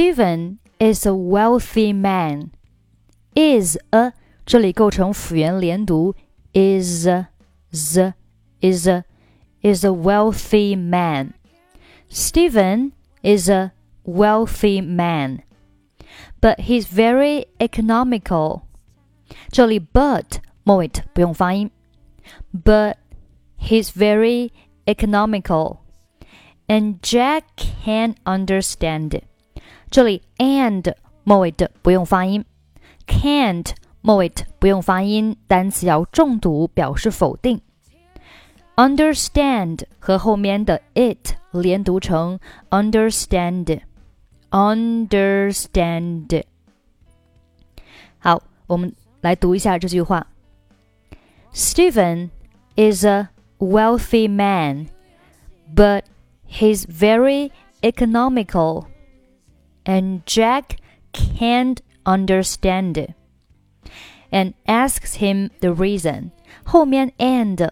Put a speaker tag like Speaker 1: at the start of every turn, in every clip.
Speaker 1: Steven is a wealthy man. Is a 这里构成辅元连读，is z is a is a wealthy man. Steven is a wealthy man, but he's very economical. 这里 but 末尾不用发音，but he's very economical, and Jack can understand it. 这里 and 末尾的不用发音，can't 末尾不用发音，单词要重读，表示否定。understand 和后面的 it 连读成 understand，understand。好，我们来读一下这句话：Steven is a wealthy man, but he's very economical and Jack can't understand it and asks him the reason. 后面 and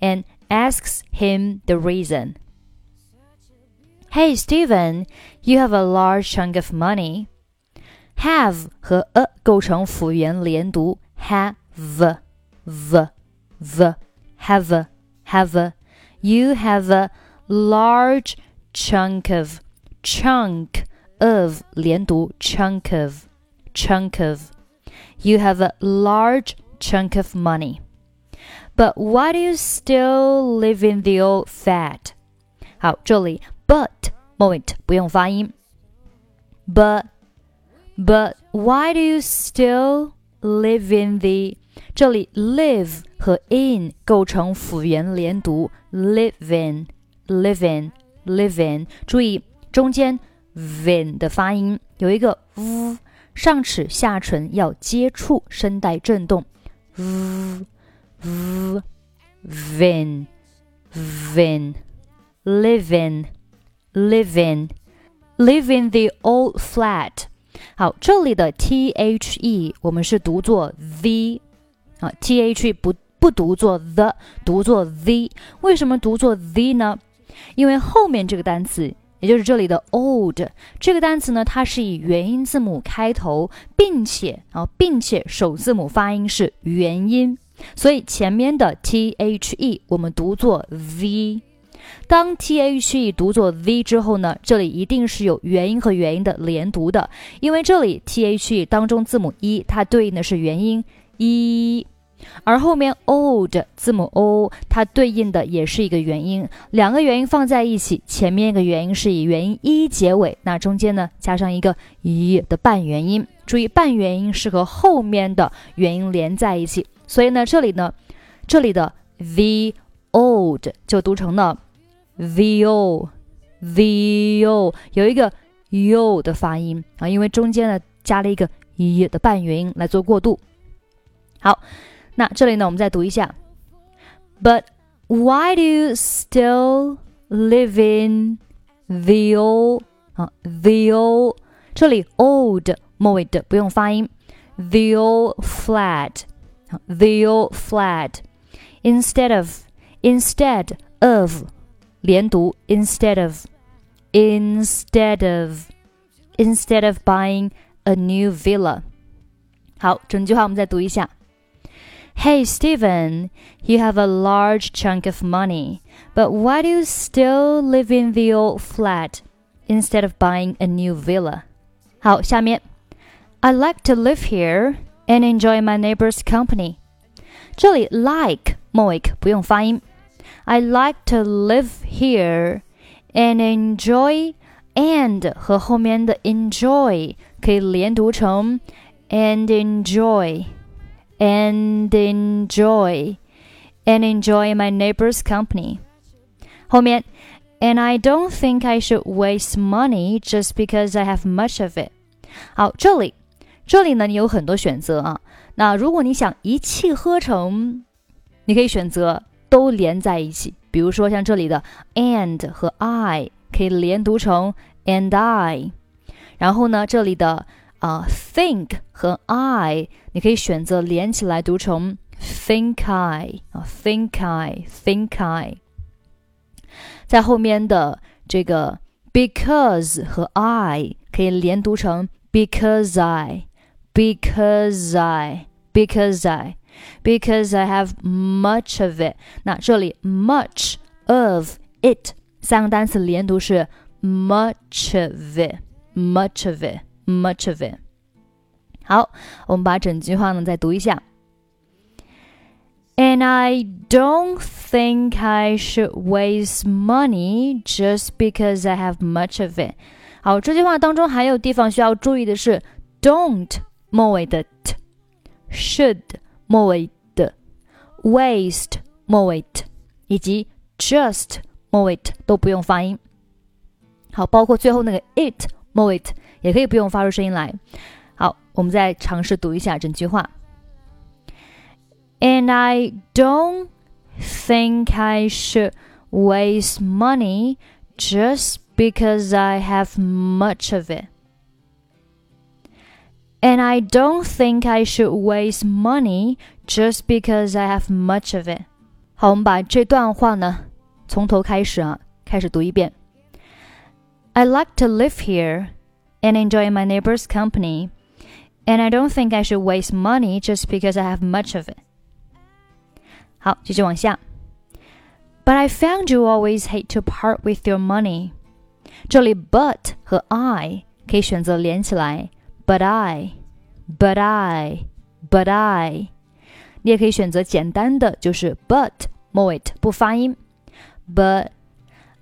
Speaker 1: and asks him the reason. Hey Steven, you have a large chunk of money. Have 和 a 构成辅元连读，have v v have have. You have a large chunk of chunk of 连读 chunk of chunk of. You have a large chunk of money. But why do you still live in the old fat? 好，这里 but moment 不用发音。But but why do you still live in the 这里 live 和 in 构成辅元连读，live in live in Living，。注意中间 vin 的发音有一个 v，上齿下唇要接触，声带震动，v v vin vin live in。live in, live in the old flat。好，这里的 t h e 我们是读作 the 啊，t h e 不不读作 the，读作 z，。为什么读作 z 呢？因为后面这个单词，也就是这里的 old 这个单词呢，它是以元音字母开头，并且啊，并且首字母发音是元音，所以前面的 t h e 我们读作 v。当 t h e 读作 v 之后呢，这里一定是有元音和元音的连读的，因为这里 t h e 当中字母一，它对应的是元音一，而后面 old 字母 o 它对应的也是一个元音，两个元音放在一起，前面一个元音是以元音一结尾，那中间呢加上一个一的半元音，注意半元音是和后面的元音连在一起，所以呢这里呢这里的 the old 就读成了。vo vo 有一个 u 的发音啊，因为中间呢加了一个 e 的半元音来做过渡。好，那这里呢我们再读一下。But why do you still live in the old 啊 the old 这里 old 末尾的不用发音，the old flat the old flat instead of instead of 连读 instead of instead of instead of buying a new villa。好，整句话我们再读一下。 Hey, Steven, you have a large chunk of money, but why do you still live in the old flat instead of buying a new villa? 好，下面，I like to live here and enjoy my neighbor's company. 这里 like 末尾不用发音。I like to live here and enjoy and 和后面的 enjoy 可以连读成 and enjoy。and enjoy and enjoy my neighbor's company. 后面 and I don't think I should waste money just because I have much of it. 好，这里这里呢，你有很多选择啊。那如果你想一气呵成，你可以选择都连在一起。比如说像这里的 and 和 I 可以连读成 and I，然后呢，这里的 啊、uh, think 和 I 你可以选择连起来读成 think I 啊、uh, think I think I，在后面的这个 because 和 I 可以连读成 because I, because I, because I, because I have much of it。那这里 much of it 三个单词连读是 much of it, much of it, much of it。好，我们把整句话呢再读一下。And I don't think I should waste money just because I have much of it。好，这句话当中还有地方需要注意的是，don't 末尾的 t，should 末尾的 waste 末尾 t，以及 just 末尾 t 都不用发音。好，包括最后那个 it 末尾 t 也可以不用发出声音来。好，我们再尝试读一下整句话。And I don't think I should waste money just because I have much of it. And I don't think I should waste money just because I have much of it. 好，我们把这段话呢从头开始啊，开始读一遍。I like to live here and enjoy my neighbor's company, and I don't think I should waste money just because I have much of it. 好，继续往下。But I found you always hate to part with your money。这里 but 和 I 可以选择连起来，but I，but I，but I。你也可以选择简单的，就是 but 末尾不发音。But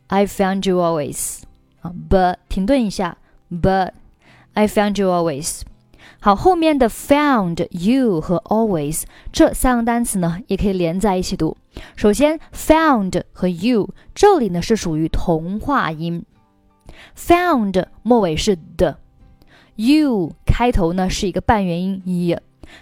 Speaker 1: I found you always 啊，but 停顿一下 ，but I found you always。好，后面的 found you 和 always 这三个单词呢，也可以连在一起读。首先，found 和 you 这里呢是属于同化音，found 末尾是的，you 开头呢是一个半元音 y。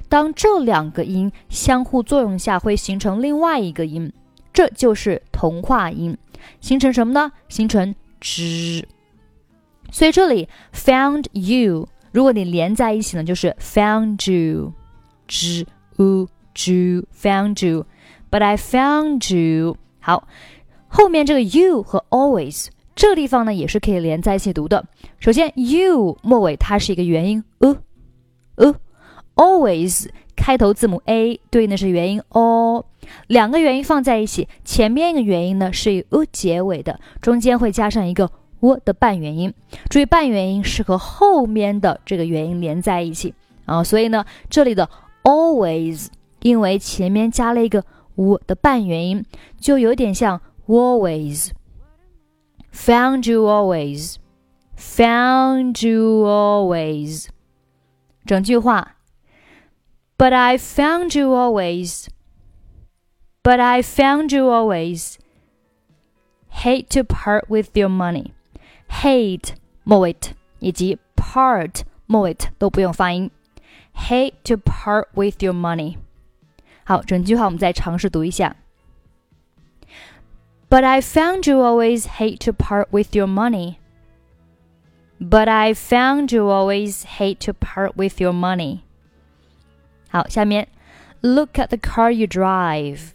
Speaker 1: 当这两个音相互作用下，会形成另外一个音，这就是同化音，形成什么呢？形成 z。所以这里 found you。如果你连在一起呢，就是 found you，z u ju found you，but I found you。好，后面这个 you 和 always 这个地方呢，也是可以连在一起读的。首先，you 末尾它是一个元音 u u always 开头字母 a 对应的是元音 o，两个元音放在一起，前面一个元音呢是以 u 结尾的，中间会加上一个。w 的半元音，注意半元音是和后面的这个元音连在一起啊，所以呢，这里的 always 因为前面加了一个 w 的半元音，就有点像 always。Found you always, found you always。整句话，But I found you always, but I found you always. Hate to part with your money. hate 末尾以及 part 末尾都不用发音。Hate to part with your money。好，整句话我们再尝试读一下。But I found you always hate to part with your money. But I found you always hate to part with your money. 好，下面 Look at the car you drive.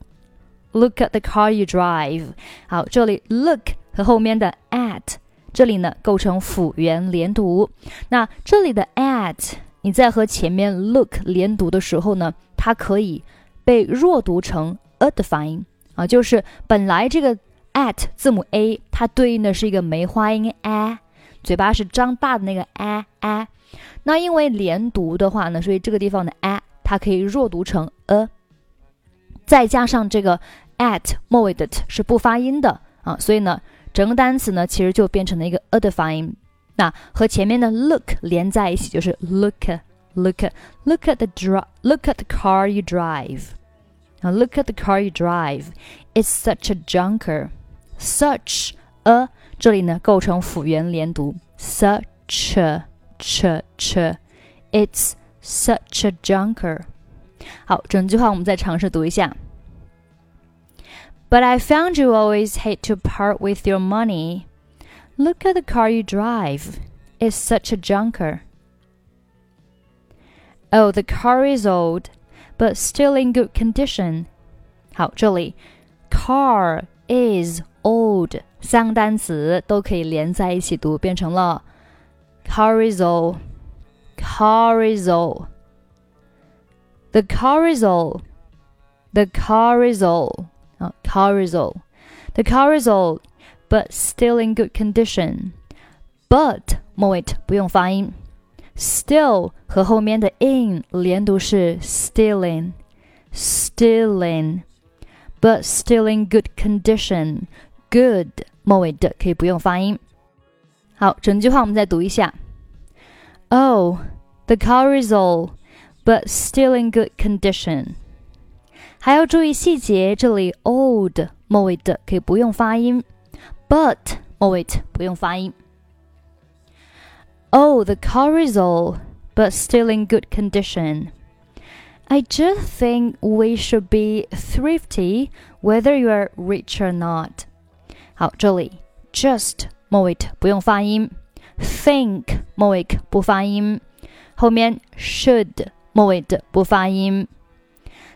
Speaker 1: Look at the car you drive. 好，这里 look 和后面的 at 这里呢构成辅元连读，那这里的 at 你在和前面 look 连读的时候呢，它可以被弱读成 a 的发音啊，就是本来这个 at 字母 a 它对应的是一个梅花音 a，嘴巴是张大的那个 a a，那因为连读的话呢，所以这个地方的 a 它可以弱读成 a，再加上这个 at 末尾的 t 是不发音的啊，所以呢。整个单词呢，其实就变成了一个 a 的发音，那和前面的 look 连在一起，就是 look look look at the drive look at the car you drive 啊，look at the car you drive it's such a junker such a 这里呢构成辅元连读 such a ch ch it's such a junker 好，整句话我们再尝试读一下。But I found you always hate to part with your money. Look at the car you drive. It's such a junker. Oh, the car is old, but still in good condition. 好，这里 car is old 三个单词都可以连在一起读，变成了 carrizo，carrizo。The carrizo, the carrizo, uh, carrizo, the carrizo, but still in good condition. But 末尾不用发音，still 和后面的 in 连读是 stealing, stealing, but still in good condition. Good 末尾的可以不用发音。好，整句话我们再读一下。Oh, the carrizo but still in good condition。 还要注意细节，这里 old 末尾的可以不用发音，but 末尾不用发音。Oh, the car is old, but still in good condition. I just think we should be thrifty, whether you are rich or not. 好，这里 just 末尾不用发音，think 末尾不发音，后面 should 末尾的不发音，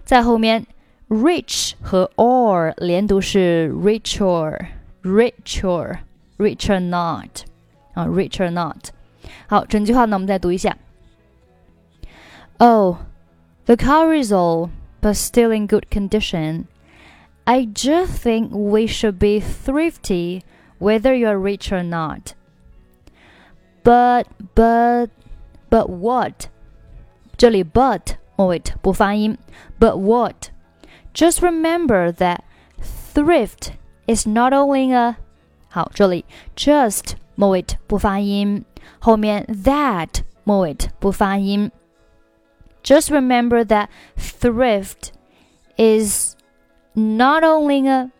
Speaker 1: 在后面 ，rich 和 or 连读是 richer，richer，richer not 啊，richer not。好，整句话呢，我们再读一下。Oh, the car is old, but still in good condition. I just think we should be thrifty, whether you're rich or not. But, but, but what? 这里 but 末尾不发音，but what? Just remember that thrift is not only a 好，这里 just 末尾不发音，后面 that 末尾不发音。Just remember that thrift is not only a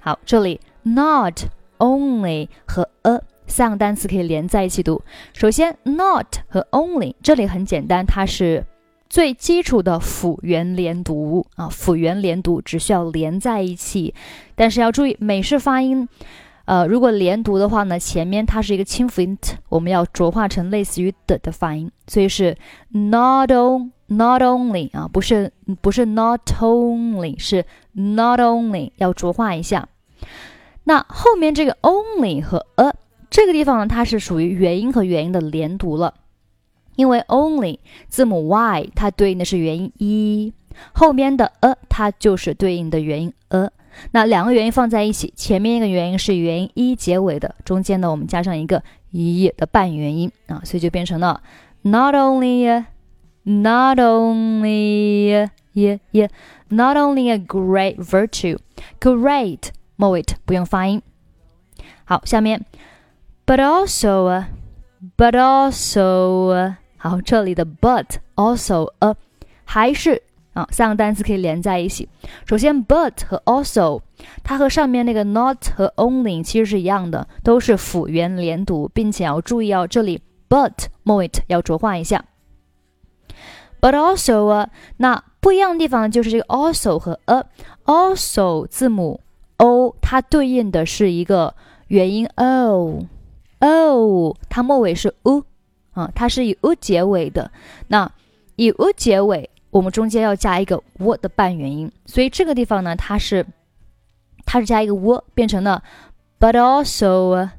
Speaker 1: 好，这里 not only 和 a 三个单词可以连在一起读。首先，not 和 only 这里很简单，它是 最基础的辅元连读啊。辅元连读只需要连在一起，但是要注意美式发音。呃，如果连读的话呢，前面它是一个清辅音 t，我们要浊化成类似于的的发音，所以是 not on not only 啊，不是不是 not only，是 not only 要浊化一下。那后面这个 only 和 a。这个地方呢，它是属于元音和元音的连读了，因为 only 字母 y 它对应的是元音一，后面的 a 它就是对应的元音 a。那两个元音放在一起，前面一个元音是元音一结尾的，中间呢我们加上一个 e 的半元音啊，所以就变成了 not only，not only yeah yeah，not only a great virtue，great 末尾不用发音。好，下面。But also, but also， 好，这里的 but also a 还是啊，三个单词可以连在一起。首先，but 和 also，它和上面那个 not 和 only 其实是一样的，都是辅元连读，并且要注意哦，这里 but 末尾要浊化一下。But also，那不一样的地方就是这个 also 和 a，also 字母 o 它对应的是一个元音 o。哦，它末尾是 u，啊，它是以 u 结尾的。那以 u 结尾，我们中间要加一个 w 的半元音，所以这个地方呢，它是它是加一个 w，变成了 but also，but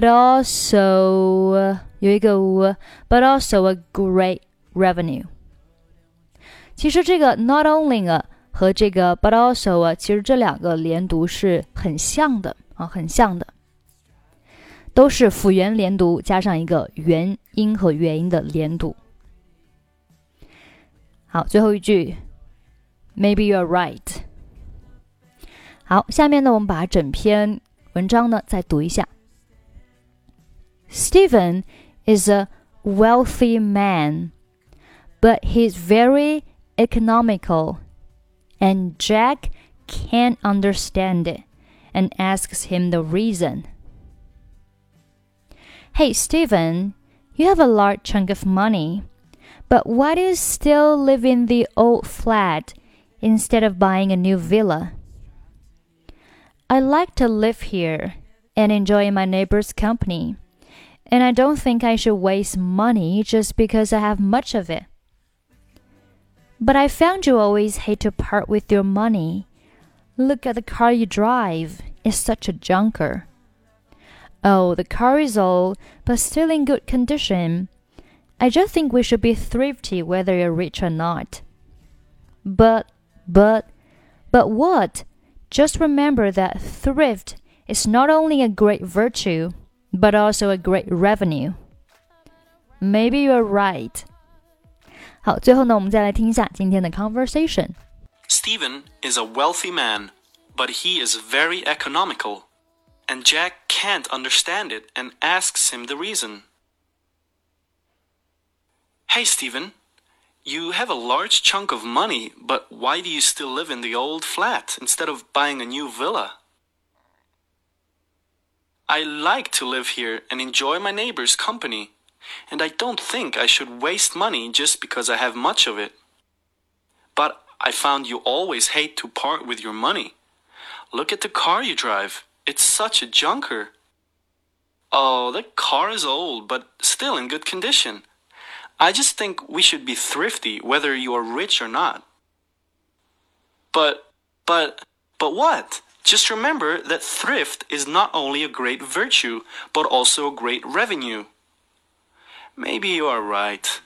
Speaker 1: also 有一个 w，but also a great revenue。其实这个 not only 啊和这个 but also 啊，其实这两个连读是很像的啊，很像的。都是辅元连读加上一个元音和元音的连读。好，最后一句，Maybe you're right。好，下面呢，我们把整篇文章呢再读一下。Steven is a wealthy man, but he's very economical, and Jack can't understand it and asks him the reason. Hey, Steven, you have a large chunk of money, but why do you still live in the old flat instead of buying a new villa? I like to live here and enjoy my neighbor's company, and I don't think I should waste money just because I have much of it. But I found you always hate to part with your money. Look at the car you drive, it's such a junker. Oh, the car is old, but still in good condition. I just think we should be thrifty whether you're rich or not. But, but, but what? Just remember that thrift is not only a great virtue, but also a great revenue. Maybe you're right. conversation.
Speaker 2: Steven is a wealthy man, but he is very economical and Jack can't understand it and asks him the reason. Hey, Steven, you have a large chunk of money, but why do you still live in the old flat instead of buying a new villa? I like to live here and enjoy my neighbors' company, and I don't think I should waste money just because I have much of it. But I found you always hate to part with your money. Look at the car you drive. It's such a junker. Oh, the car is old, but still in good condition. I just think we should be thrifty whether you are rich or not. But, but, but what? Just remember that thrift is not only a great virtue, but also a great revenue. Maybe you are right.